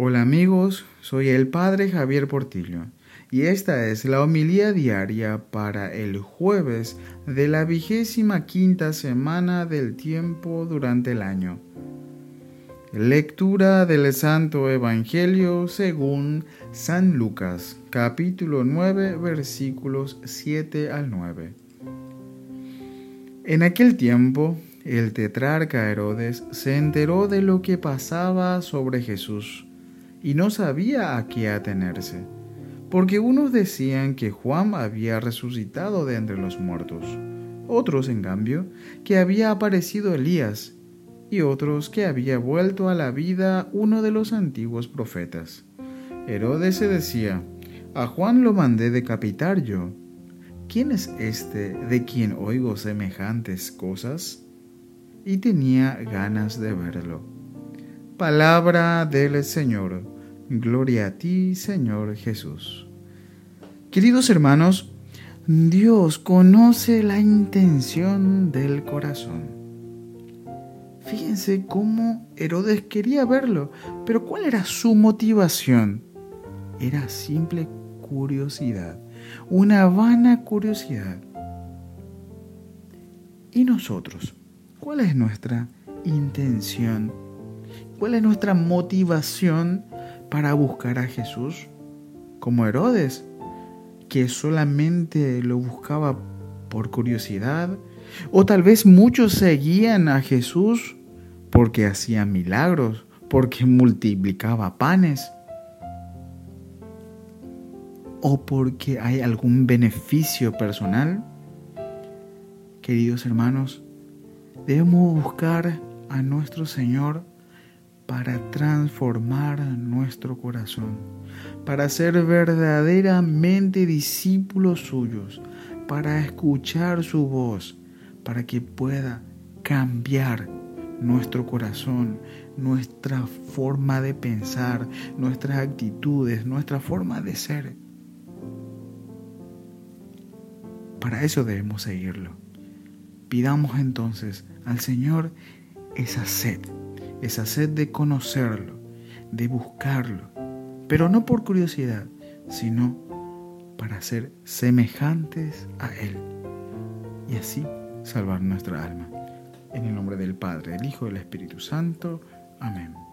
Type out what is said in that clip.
Hola amigos, soy el Padre Javier Portillo y esta es la homilía diaria para el jueves de la vigésima quinta semana del tiempo durante el año. Lectura del Santo Evangelio según San Lucas, capítulo 9, versículos 7 al 9. En aquel tiempo, el tetrarca Herodes se enteró de lo que pasaba sobre Jesús y no sabía a qué atenerse, porque unos decían que Juan había resucitado de entre los muertos, otros, en cambio, que había aparecido Elías, y otros que había vuelto a la vida uno de los antiguos profetas. Herodes se decía, a Juan lo mandé decapitar yo. ¿Quién es este de quien oigo semejantes cosas? Y tenía ganas de verlo. Palabra del Señor. Gloria a ti, Señor Jesús. Queridos hermanos, Dios conoce la intención del corazón. Fíjense cómo Herodes quería verlo, pero ¿cuál era su motivación? Era simple curiosidad, una vana curiosidad. ¿Y nosotros? ¿Cuál es nuestra intención? ¿Cuál es nuestra motivación para buscar a Jesús? Como Herodes, que solamente lo buscaba por curiosidad, o tal vez muchos seguían a Jesús porque hacía milagros, porque multiplicaba panes, o porque hay algún beneficio personal. Queridos hermanos, debemos buscar a nuestro Señor para transformar nuestro corazón, para ser verdaderamente discípulos suyos, para escuchar su voz, para que pueda cambiar nuestro corazón, nuestra forma de pensar, nuestras actitudes, nuestra forma de ser. Para eso debemos seguirlo. Pidamos entonces al Señor esa sed esa sed de conocerlo, de buscarlo, pero no por curiosidad, sino para ser semejantes a Él y así salvar nuestra alma. En el nombre del Padre, del Hijo y del Espíritu Santo. Amén.